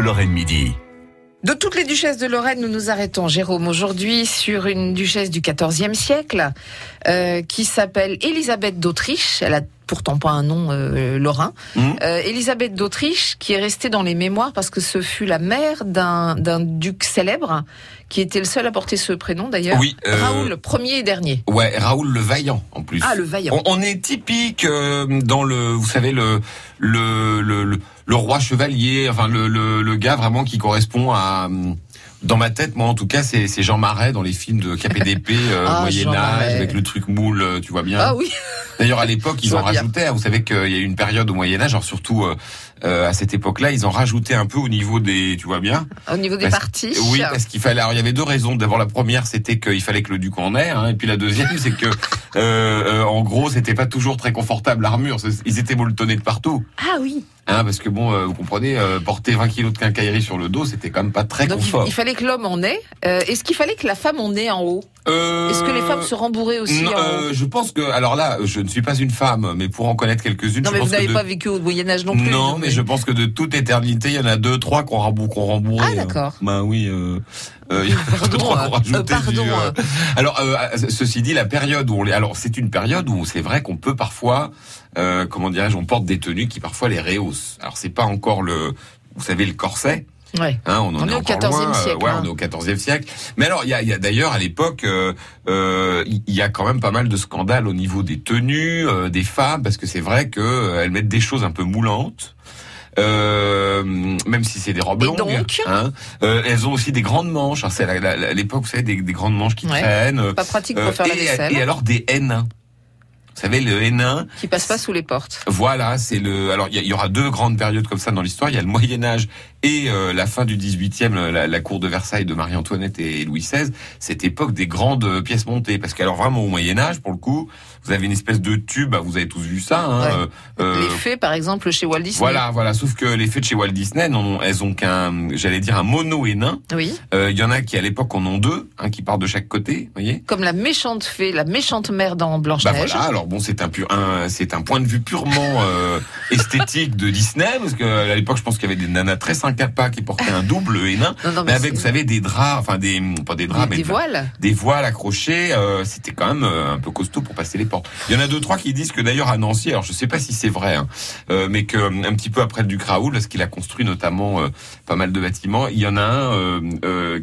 Lorraine Midi. De toutes les duchesses de Lorraine, nous nous arrêtons, Jérôme, aujourd'hui sur une duchesse du XIVe siècle euh, qui s'appelle Élisabeth d'Autriche. Pourtant pas un nom euh, lorrain. Mhm. Euh, Élisabeth d'Autriche, qui est restée dans les mémoires parce que ce fut la mère d'un duc célèbre, qui était le seul à porter ce prénom d'ailleurs. Oui, euh, Raoul, premier et dernier. Ouais, Raoul le Vaillant en plus. Ah, le vaillant. On, on est typique euh, dans le, vous savez le le le, le, le roi chevalier, enfin le, le le gars vraiment qui correspond à dans ma tête, moi en tout cas, c'est Jean Marais dans les films de KPDP euh, Ah, Moyen Âge avec le truc moule, euh, tu vois bien. Ah oui, D'ailleurs, à l'époque, ils en rajoutaient. Vous savez qu'il y a eu une période au Moyen Âge, genre surtout euh, euh, à cette époque-là, ils en rajoutaient un peu au niveau des, tu vois bien. au niveau des parties. Oui, parce qu'il fallait. Alors, il y avait deux raisons. D'abord, la première, c'était qu'il fallait que le duc en ait, hein, et puis la deuxième, c'est que, euh, euh, en gros, c'était pas toujours très confortable l'armure. Ils étaient molletonnés de partout, Ah oui. hein, parce que bon, euh, vous comprenez, euh, porter 20 kilos de quincaillerie sur le dos, c'était quand même pas très Donc confort. il fallait que l'homme en ait. Euh, Est-ce qu'il fallait que la femme en ait en haut? Euh, Est-ce que les femmes se rembourraient aussi non, en haut? euh, je pense que, alors là, je ne suis pas une femme, mais pour en connaître quelques-unes, Non, je mais pense vous n'avez de- pas vécu au Moyen Âge non plus. Non, mais je pense que de toute éternité, il y en a deux, trois qu'on rembou- qu'on rembourré. Ah, d'accord. Bah oui. Euh, euh, il y en a deux, trois euh, qu'on rajoutait pardon, du, euh. Alors, euh, ceci dit, la période où on les, alors c'est une période où c'est vrai qu'on peut parfois, euh, comment dirais-je, on porte des tenues qui parfois les rehaussent. Alors c'est pas encore le, vous savez, le corset. Ouais. Hein, on en On est, est au encore 14e loin, euh, siècle, ouais, hein. on est au 14e siècle. Mais alors, il y a, il y a d'ailleurs à l'époque, euh, euh, il y a quand même pas mal de scandales au niveau des tenues euh, des femmes, parce que c'est vrai que euh, elles mettent des choses un peu moulantes. Euh, même si c'est des robes Et longues, donc hein. Euh, elles ont aussi des grandes manches. C'est la- l'époque, vous savez, des, des grandes manches qui Ouais. traînent. Pas pratique pour Euh, faire la vaisselle. et alors des haines. Vous savez, le Hénin, Qui passe pas sous les portes. voilà, c'est le. Alors, il y, aura deux grandes périodes comme ça dans l'histoire. Il y a le Moyen Âge et euh, la fin du 18e, la, la cour de Versailles de Marie-Antoinette et Louis XVI. Cette époque des grandes euh, pièces montées, parce qu'alors vraiment au Moyen Âge, pour le coup, vous avez une espèce de tube. bah, Vous avez tous vu ça. Hein, Ouais. euh, Les faits, par exemple, chez Walt Disney. voilà, voilà. Sauf que les faits de chez Walt Disney, non, elles ont qu'un, j'allais dire un mono Hénin. Oui. Euh, Il y en a qui à l'époque en ont deux, un qui part de chaque côté, voyez. Comme la méchante fée, la méchante mère dans Bah Blanche-Neige. voilà, alors bon, c'est un pur, un, c'est un point de vue purement euh, esthétique de Disney, parce que à l'époque, je pense qu'il y avait des nanas très sympas qui portaient un double Hénin, non, non, mais mais avec, vous savez, des draps, enfin des, pas des draps, des, mais des voiles. des voiles accrochés. euh, C'était quand même euh, un peu costaud pour passer les portes. Il y en a deux trois qui disent que d'ailleurs à Nancy, alors je sais pas si c'est vrai, hein, euh, mais que un petit peu après le duc Raoul, parce qu'il a construit notamment pas mal de bâtiments, il y en a un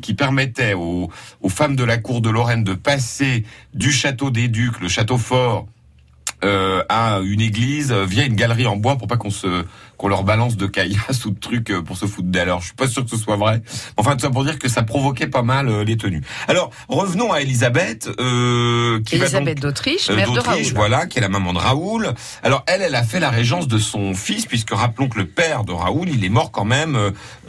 qui permettait aux, aux femmes de la cour de Lorraine de passer du château des Ducs, le château fort. Euh, à une église euh, via une galerie en bois pour pas qu'on se qu'on leur balance de caillasses ou de trucs euh, pour se foutre d'elle. Alors je suis pas sûr que ce soit vrai. Enfin tout ça pour dire que ça provoquait pas mal euh, les tenues. Alors revenons à Elisabeth euh, qui Elisabeth d'Autriche, mère de Raoul. voilà, qui est la maman de Raoul. Alors elle, elle a fait la régence de son fils, puisque rappelons que le père de Raoul, il est mort quand même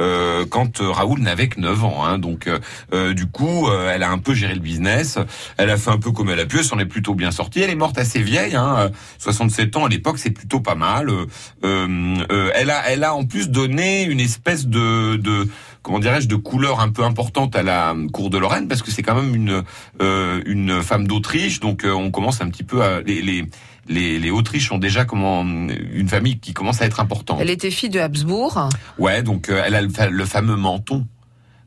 euh, quand Raoul n'avait que 9 ans. Hein. Donc euh, du coup, elle a un peu géré le business. Elle a fait un peu comme elle a pu. Elle s'en est plutôt bien sortie. Elle est morte assez vieille, hein, euh, 67 ans à l'époque, c'est plutôt pas mal. Euh, euh, euh, elle a, elle a en plus donné une espèce de, de comment dirais-je, de couleur un peu importante à la cour de Lorraine, parce que c'est quand même une euh, une femme d'Autriche, donc euh, on commence un petit peu à les les les, les Autriches ont déjà comment une famille qui commence à être importante. Elle était fille de Habsbourg. Ouais, donc euh, elle a le, fa- le fameux menton.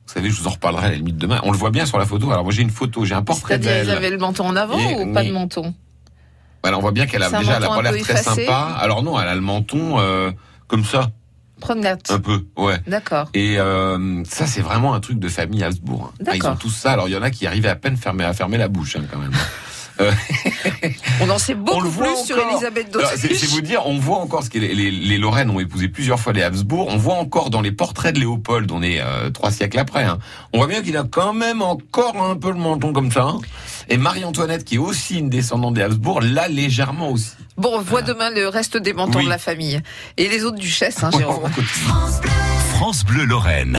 Vous savez, je vous en reparlerai à la limite demain. On le voit bien sur la photo. Alors moi j'ai une photo, j'ai un portrait C'est-à-dire, ils d'elle. avaient le menton en avant Et- ou pas de menton? Voilà, on voit bien qu'elle a déjà elle a pas l'air très effacé sympa. Alors non, elle a le menton euh, comme ça, Promenade. un peu. Ouais. D'accord. Et euh, ça, c'est vraiment un truc de famille Habsbourg. hein. Ah, ils ont tous ça. Alors, il y en a qui arrivaient à peine fermer, à fermer la bouche, hein, quand même. On en sait beaucoup plus sur encore. Elisabeth alors, c'est d'Autriche. vous dire, on voit encore ce que les, les, les Lorraines ont épousé plusieurs fois les Habsbourg. On voit encore dans les portraits de Léopold, on est euh, trois siècles après. Hein, on voit bien qu'il a quand même encore un peu le menton comme ça. hein. Et Marie-Antoinette, qui est aussi une descendante des Habsbourg, l'a légèrement aussi. Bon, on voit demain le reste des mentons Oui. de la famille. Et les autres duchesses, hein, Jérôme. continue. France Bleu Lorraine.